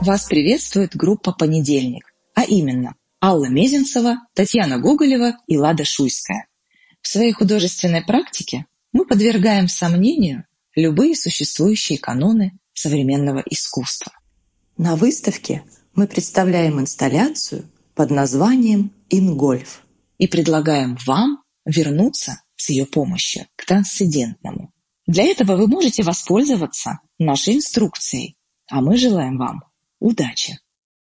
Вас приветствует группа «Понедельник», а именно Алла Мезенцева, Татьяна Гоголева и Лада Шуйская. В своей художественной практике мы подвергаем сомнению любые существующие каноны современного искусства. На выставке мы представляем инсталляцию под названием «Ингольф» и предлагаем вам вернуться с ее помощью к трансцендентному. Для этого вы можете воспользоваться нашей инструкцией, а мы желаем вам удачи!